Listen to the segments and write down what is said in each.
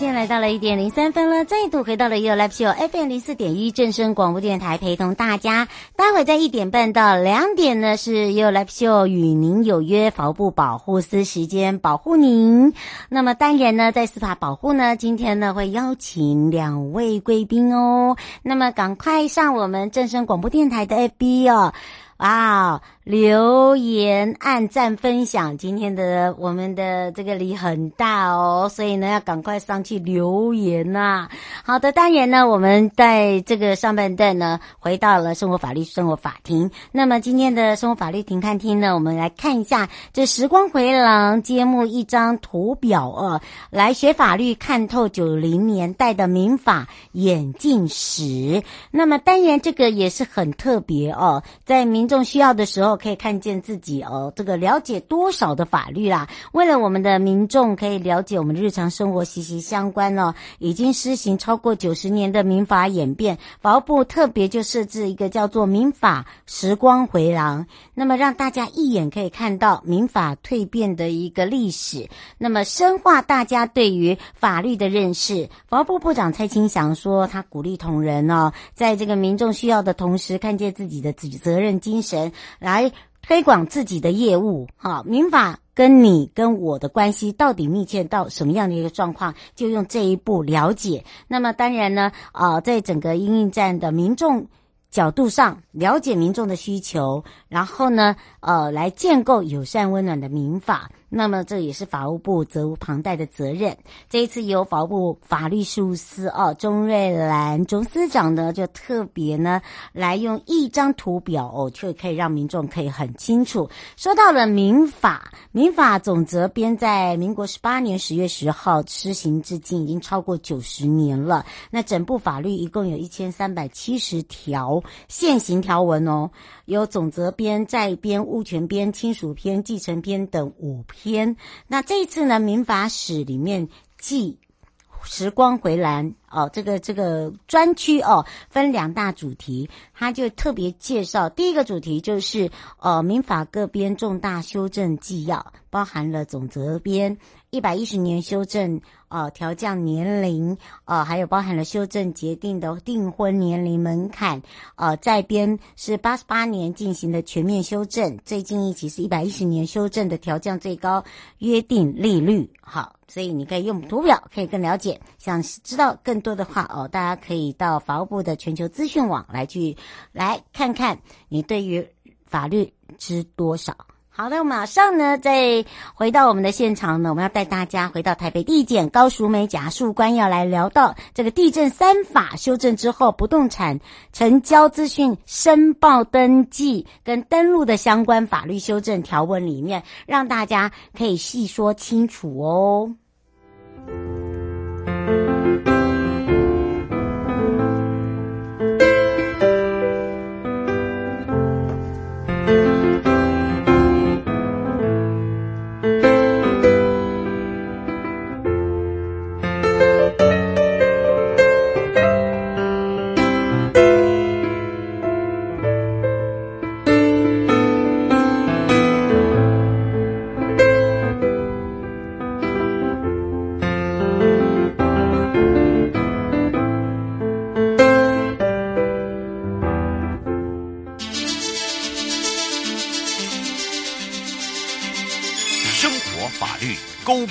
时间来到了一点零三分了，再度回到了 You Live Show FM 零四点一正声广播电台，陪同大家。待会在一点半到两点呢，是 You Live Show 与您有约，法务部保护司时间保护您。那么当然呢，在司法保护呢，今天呢会邀请两位贵宾哦。那么赶快上我们正声广播电台的 FB 哦。哇，留言、按赞、分享，今天的我们的这个礼很大哦，所以呢要赶快上去留言呐、好的，当然呢，我们在这个上半段呢，回到了生活法律生活法庭。那么今天的生活法律庭看厅呢，我们来看一下这时光回廊揭幕一张图表哦，来学法律看透九零年代的民法演进史。那么当然这个也是很特别哦，在民众需要的时候，可以看见自己哦，这个了解多少的法律啦。为了我们的民众可以了解我们日常生活息息相关哦，已经施行超过九十年的民法演变，法务部特别就设置一个叫做“民法时光回廊”，那么让大家一眼可以看到民法蜕变的一个历史，那么深化大家对于法律的认识。法务部部长蔡清祥说，他鼓励同仁哦，在这个民众需要的同时，看见自己的责责任精。神来推广自己的业务，好，民法跟你跟我的关系到底密切到什么样的一个状况，就用这一步了解。那么当然呢，呃，在整个应应站的民众角度上，了解民众的需求，然后呢，呃，来建构友善温暖的民法。那么这也是法务部责无旁贷的责任。这一次由法务部法律事务司哦，钟瑞兰钟司长呢，就特别呢来用一张图表哦，却可以让民众可以很清楚。说到了民法，民法总则编在民国十八年十月十号施行至今，已经超过九十年了。那整部法律一共有一千三百七十条现行条文哦，有总则编、债编、物权编、亲属编、继承编等五篇。那这一次呢，民法史里面记时光回廊哦，这个这个专区哦，分两大主题，他就特别介绍第一个主题就是呃民法各编重大修正纪要，包含了总则编一百一十年修正。呃，调降年龄，呃，还有包含了修正结定的订婚年龄门槛，呃，在编是八十八年进行的全面修正，最近一期是一百一十年修正的调降最高约定利率。好，所以你可以用图表可以更了解，想知道更多的话哦，大家可以到法务部的全球资讯网来去来看看，你对于法律知多少。好的，马上呢，再回到我们的现场呢，我们要带大家回到台北地检高淑美检察官，要来聊到这个地震三法修正之后，不动产成交资讯申报登记跟登录的相关法律修正条文里面，让大家可以细说清楚哦。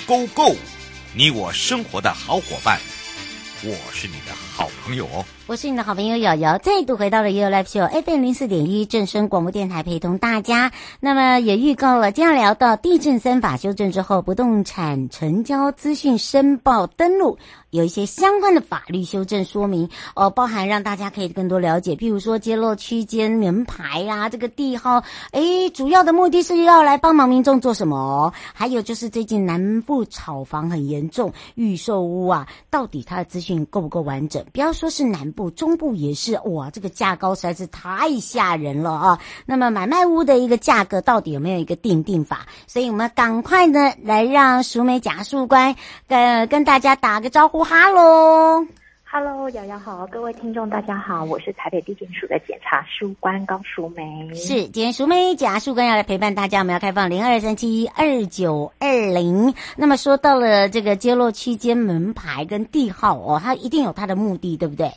Go Go 你我生活的好伙伴，我是你的好朋友。我是你的好朋友瑶瑶，再度回到了 You Live Show FM 零四点一正声广播电台，陪同大家。那么也预告了，今天聊到地震三法修正之后，不动产成交资讯申报登录有一些相关的法律修正说明哦，包含让大家可以更多了解，譬如说揭露区间门牌啊，这个地号，诶，主要的目的是要来帮忙民众做什么？还有就是最近南部炒房很严重，预售屋啊，到底它的资讯够不够完整？不要说是南部。中部也是哇，这个价高实在是太吓人了啊！那么买卖屋的一个价格到底有没有一个定定法？所以我们赶快呢来让熟美甲树官跟跟大家打个招呼，哈喽，哈喽，瑶瑶好，各位听众大家好，我是台北地检署的检察官高淑梅，是今天淑梅检察官要来陪伴大家，我们要开放零二三七二九二零。那么说到了这个揭露区间门牌跟地号哦，它一定有它的目的，对不对？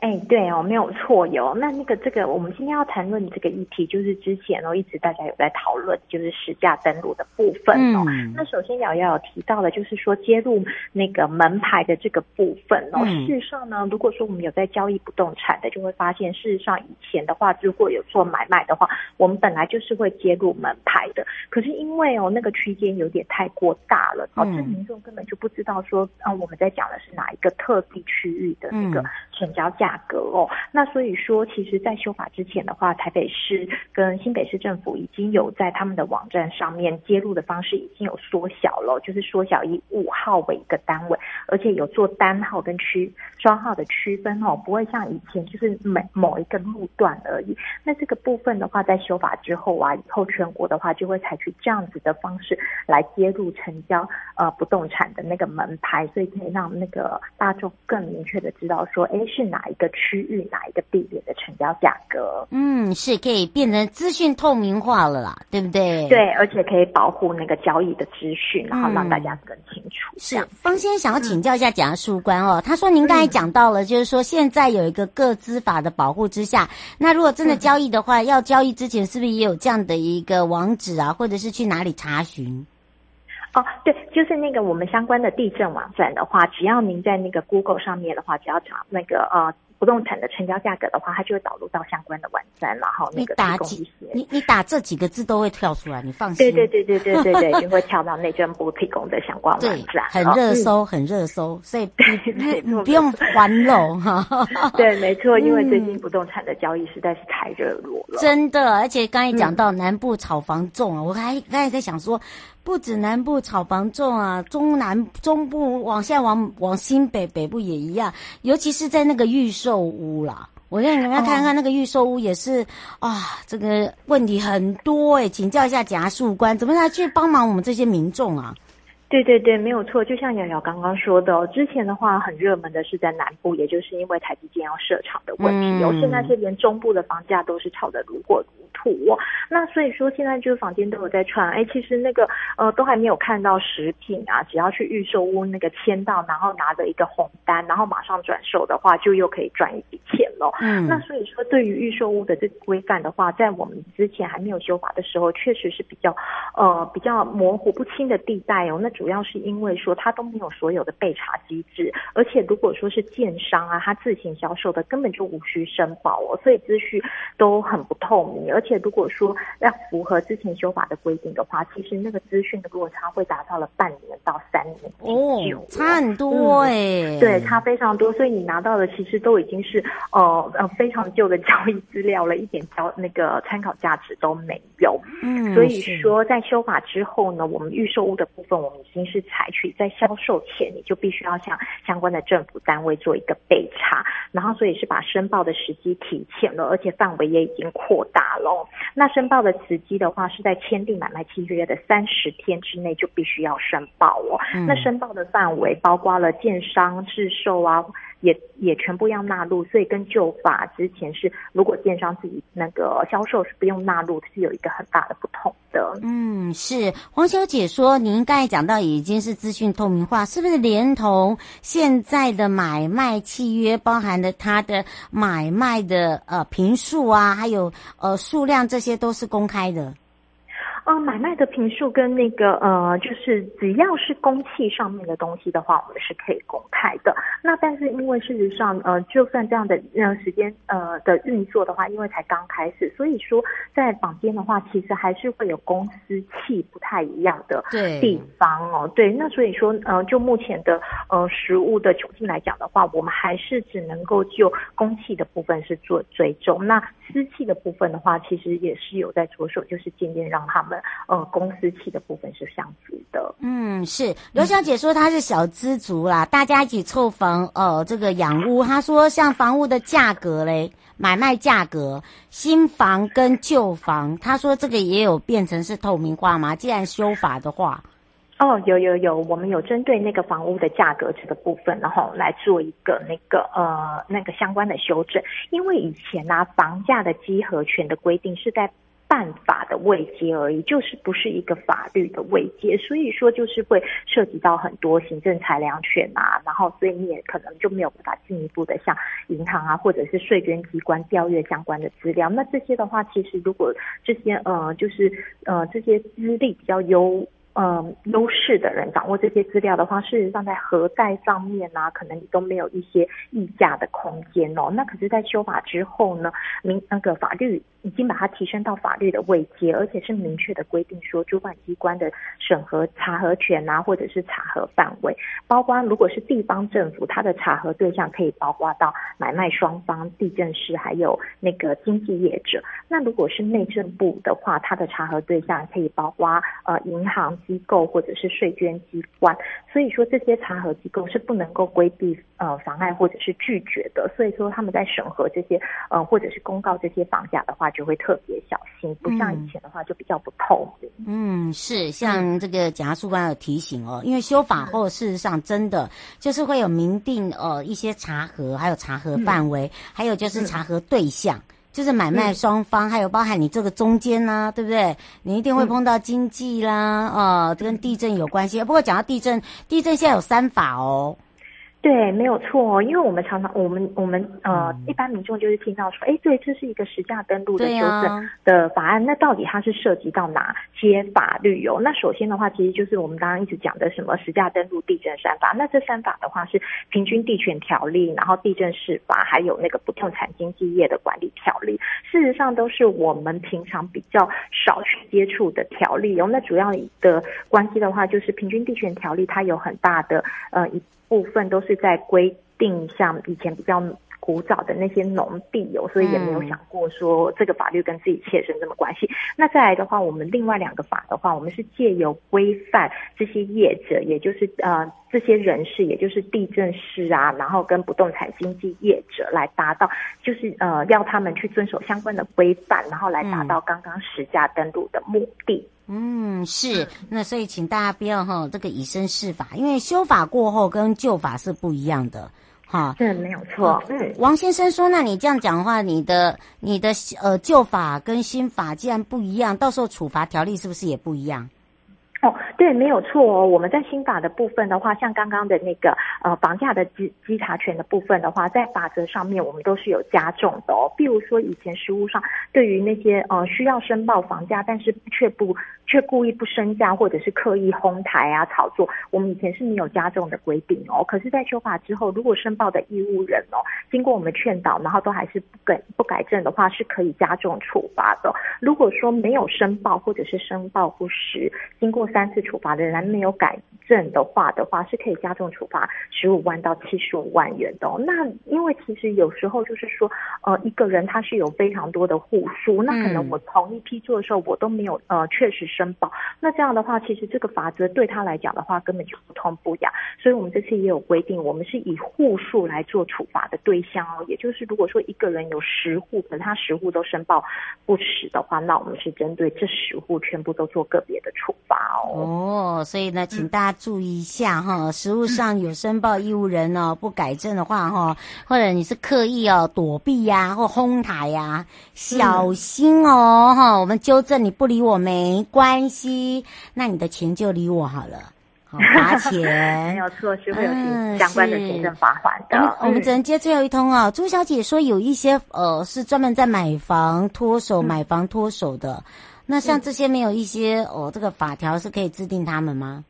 哎，对哦，没有错哟。那那个这个，我们今天要谈论这个议题，就是之前哦，一直大家有在讨论，就是实价登录的部分哦。嗯、那首先瑶瑶有提到的，就是说揭露那个门牌的这个部分哦。嗯、事实上呢，如果说我们有在交易不动产的，就会发现，事实上以前的话，如果有做买卖的话，我们本来就是会揭露门牌的。可是因为哦，那个区间有点太过大了，导致民众根本就不知道说，啊，我们在讲的是哪一个特定区域的那个成交价。价格哦，那所以说，其实，在修法之前的话，台北市跟新北市政府已经有在他们的网站上面揭露的方式已经有缩小了，就是缩小以五号为一个单位，而且有做单号跟区双号的区分哦，不会像以前就是每某一个路段而已。那这个部分的话，在修法之后啊，以后全国的话就会采取这样子的方式来揭露成交呃不动产的那个门牌，所以可以让那个大众更明确的知道说，哎，是哪一个。的区域哪一个地点的成交价格？嗯，是可以变成资讯透明化了啦，对不对？对，而且可以保护那个交易的资讯，然后让大家更清楚。是方先想要请教一下检察官哦，嗯、他说您刚才讲到了，就是说现在有一个个资法的保护之下，那如果真的交易的话，嗯、要交易之前是不是也有这样的一个网址啊，或者是去哪里查询？哦，对，就是那个我们相关的地震网站的话，只要您在那个 Google 上面的话，只要找那个呃。不动产的成交价格的话，它就会导入到相关的网站，然后那个提供一些。你你打这几个字都会跳出来，你放心。对对对对对对对，就会跳到内政部提供的相关网站，很热搜，很热搜，所以不不用环漏哈。对，没错，因为最近不动产的交易实在是太热络了。真的，而且刚才讲到南部炒房重啊，我还刚才在想说。不止南部炒房重啊，中南中部往下往往新北北部也一样，尤其是在那个预售售屋啦。我让你们看看那个预售屋也是、啊，这个问题很多哎、请教一下贾树官，怎么来去帮忙我们这些民众啊？对对对，没有错，就像瑶瑶刚刚说的，之前的话很热门的是在南部，也就是因为台积电要设厂的问题，哦、嗯、现在是连中部的房价都是炒得如火如荼。那所以说现在就是房间都有在传，哎，其实那个呃都还没有看到实品啊，只要去预售屋那个签到，然后拿着一个红单，然后马上转售的话，就又可以赚一笔钱了。嗯，那所以说对于预售屋的这个规范的话，在我们之前还没有修法的时候，确实是比较呃比较模糊不清的地带哦。那主要是因为说他都没有所有的备查机制，而且如果说是建商啊，他自行销售的根本就无需申报哦，所以资讯都很不透明。而且如果说要符合之前修法的规定的话，其实那个资讯的落差会达到了半年到三年哦，差很多哎、欸嗯，对，差非常多。所以你拿到的其实都已经是呃呃非常旧的交易资料了，一点交那个参考价值都没有。嗯，所以说在修法之后呢，我们预售屋的部分，我们已经是。采取在销售前，你就必须要向相关的政府单位做一个备查，然后所以是把申报的时机提前了，而且范围也已经扩大了。那申报的时机的话，是在签订买卖契约的三十天之内就必须要申报哦。嗯、那申报的范围包括了建商、制售啊。也也全部要纳入，所以跟旧法之前是，如果电商自己那个销售是不用纳入，是有一个很大的不同的。嗯，是黄小姐说，您刚才讲到已经是资讯透明化，是不是连同现在的买卖契约包含的它的买卖的呃坪数啊，还有呃数量，这些都是公开的？呃，买卖的频数跟那个呃，就是只要是公器上面的东西的话，我们是可以公开的。那但是因为事实上，呃，就算这样的呃时间呃的运作的话，因为才刚开始，所以说在坊间的话，其实还是会有公司气不太一样的地方哦。对，那所以说呃，就目前的呃实物的窘境来讲的话，我们还是只能够就公器的部分是做追踪。那私器的部分的话，其实也是有在着手，就是渐渐让他们呃公司契的部分是相符的。嗯，是刘小姐说她是小资族啦，大家一起凑房呃这个养屋。她说像房屋的价格嘞，买卖价格，新房跟旧房，她说这个也有变成是透明化吗？既然修法的话。哦，有有有，我们有针对那个房屋的价格这个部分，然后来做一个那个呃那个相关的修正。因为以前呢、啊，房价的稽核权的规定是在办法的位阶而已，就是不是一个法律的位阶，所以说就是会涉及到很多行政裁量权啊，然后所以你也可能就没有办法进一步的向银行啊或者是税捐机关调阅相关的资料。那这些的话，其实如果这些呃就是呃这些资历比较优。嗯，优势的人掌握这些资料的话，事实上在核贷上面呢、可能你都没有一些议价的空间哦。那可是，在修法之后呢，明那个法律已经把它提升到法律的位阶，而且是明确的规定说，主管机关的审核查核权啊，或者是查核范围，包括如果是地方政府，它的查核对象可以包括到买卖双方、地政士，还有那个经纪业者。那如果是内政部的话，它的查核对象可以包括呃银行。机构或者是税捐机关，所以说这些查核机构是不能够规避呃妨碍或者是拒绝的，所以说他们在审核这些呃或者是公告这些房价的话，就会特别小心，不像以前的话就比较不透明。嗯，是像这个检察事官有提醒哦，因为修法后事实上真的就是会有明定呃一些查核，还有查核范围，嗯、还有就是查核对象。嗯就是买卖双方，嗯、还有包含你这个中间呢、啊，对不对？你一定会碰到经济啦，哦、嗯呃，跟地震有关系。不过讲到地震，地震现在有三法哦。对，没有错，因为我们常常，我们我们呃，一般民众就是听到说，哎，对，这是一个实价登录的修正的法案，那到底它是涉及到哪些法律哦？那首先的话，其实就是我们刚刚一直讲的什么实价登录、地震三法。那这三法的话是平均地权条例，然后地震事法，还有那个不动产经纪业的管理条例。事实上，都是我们平常比较少去接触的条例哦。那主要的关系的话，就是平均地权条例，它有很大的呃一。部分都是是在规定，像以前比较古早的那些农地有，所以也没有想过说这个法律跟自己切身这么关系。那再来的话，我们另外两个法的话，我们是借由规范这些业者，也就是呃这些人士，也就是地震师啊，然后跟不动产经纪业者来达到，就是呃要他们去遵守相关的规范，然后来达到刚刚实价登录的目的。嗯，是，那所以请大家不要哈，这个以身试法，因为修法过后跟旧法是不一样的，哈。对，没有错。嗯，王先生说，那你这样讲的话，你的你的呃旧法跟新法既然不一样，到时候处罚条例是不是也不一样？哦，对，没有错哦。我们在新法的部分的话，像刚刚的那个呃房价的稽稽查权的部分的话，在法则上面我们都是有加重的哦。比如说以前实务上，对于那些呃需要申报房价，但是却不却故意不升价或者是刻意哄抬啊炒作，我们以前是没有加重的规定哦。可是，在修法之后，如果申报的义务人哦，经过我们劝导，然后都还是不改不改正的话，是可以加重处罚的。如果说没有申报或者是申报不实，经过三次处罚仍然没有改正的话的话，是可以加重处罚十五万到七十五万元的哦。那因为其实有时候就是说，呃，一个人他是有非常多的户数，那可能我同一批做的时候，我都没有呃确实申报。那这样的话，其实这个法则对他来讲的话，根本就不痛不痒。所以我们这次也有规定，我们是以户数来做处罚的对象哦。也就是如果说一个人有十户，可是他十户都申报不实的话，那我们是针对这十户全部都做个别的处罚哦。哦，所以呢，请大家注意一下哈，嗯、实务上有申报义务人哦，不改正的话哈，或者你是刻意哦躲避呀、啊，或哄抬呀，小心哦哈、嗯。我们纠正你不理我没关系，那你的钱就理我好了，好罚钱。没有错，是会有相关的行政罚款的。嗯、我们只能接最后一通啊、哦，朱小姐说有一些呃是专门在买房脱手、买房脱手的。那像这些没有一些、嗯、哦，这个法条是可以制定他们吗？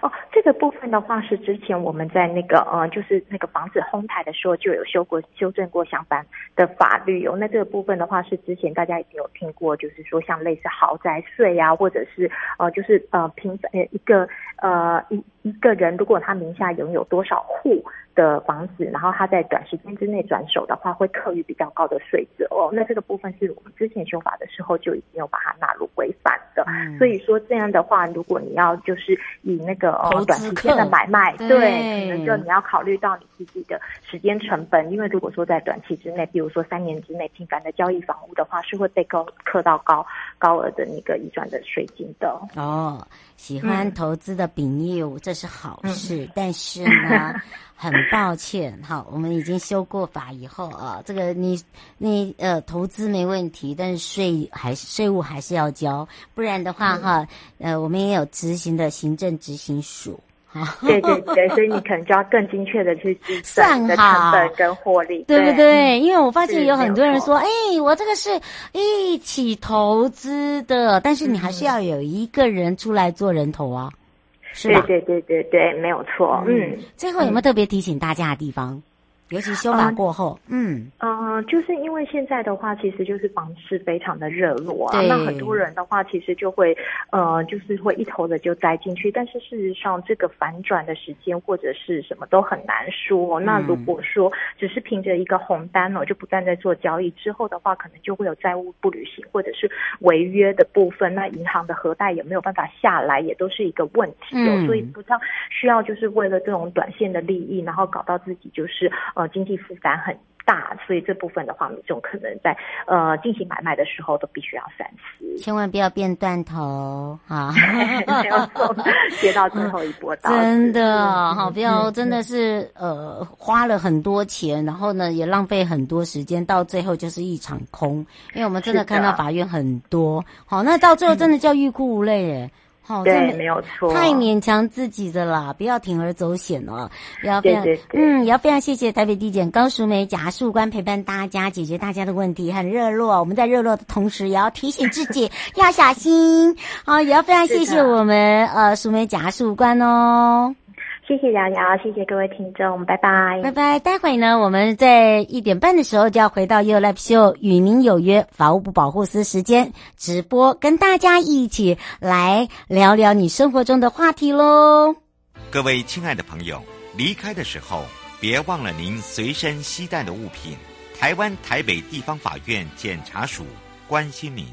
哦，这个部分的话是之前我们在那个呃，就是那个房子哄抬的时候就有修过、修正过相关的法律哦。那这个部分的话是之前大家已经有听过，就是说像类似豪宅税啊，或者是呃，就是呃平呃一个呃一一个人如果他名下拥有多少户。的房子，然后他在短时间之内转手的话，会课予比较高的税则哦。那这个部分是我们之前修法的时候就已经有把它纳入规范的。嗯、所以说这样的话，如果你要就是以那个呃短时间的买卖，对，可能就你要考虑到你自己的时间成本，因为如果说在短期之内，比如说三年之内频繁的交易房屋的话，是会被高课到高高额的那个移转的税金的。哦，喜欢投资的丙业务，这是好事，嗯、但是呢。很抱歉，好，我们已经修过法以后啊，这个你你呃投资没问题，但是税还是税务还是要交，不然的话哈，嗯、呃我们也有执行的行政执行署，对对对，所以你可能就要更精确的去计算的成本跟获利，对不对？因为我发现有很多人说，哎，我这个是一起投资的，但是你还是要有一个人出来做人头啊。是吧？对对对对对，没有错。嗯，嗯，最后有没有特别提醒大家的地方？尤其修法过后，嗯嗯、呃，就是因为现在的话，其实就是房市非常的热络啊，那很多人的话，其实就会呃，就是会一头的就栽进去，但是事实上，这个反转的时间或者是什么都很难说。那如果说只是凭着一个红单哦，就不断在做交易之后的话，可能就会有债务不履行或者是违约的部分，那银行的核贷也没有办法下来，也都是一个问题哦。嗯、所以不知道需要就是为了这种短线的利益，然后搞到自己就是。呃，经济负担很大，所以这部分的话，民众可能在呃进行买卖的时候都必须要三思，千万不要变断头啊！接 到最后一波刀，真的好，不要真的是呃花了很多钱，然后呢也浪费很多时间，到最后就是一场空。因为我们真的看到法院很多，好，那到最后真的叫欲哭无泪耶。好，对，没有错，太勉强自己的啦，不要铤而走险哦，也要非常，对对对嗯，也要非常谢谢台北地检高淑梅检察事务官陪伴大家解决大家的问题，很热络。我们在热络的同时，也要提醒自己 要小心。好，也要非常谢谢我们呃淑梅检察事务官哦。谢谢瑶瑶，谢谢各位听众，拜拜，拜拜。待会呢，我们在一点半的时候就要回到 You Live Show 与您有约法务部保护司时间直播，跟大家一起来聊聊你生活中的话题喽。各位亲爱的朋友，离开的时候别忘了您随身携带的物品。台湾台北地方法院检察署关心您。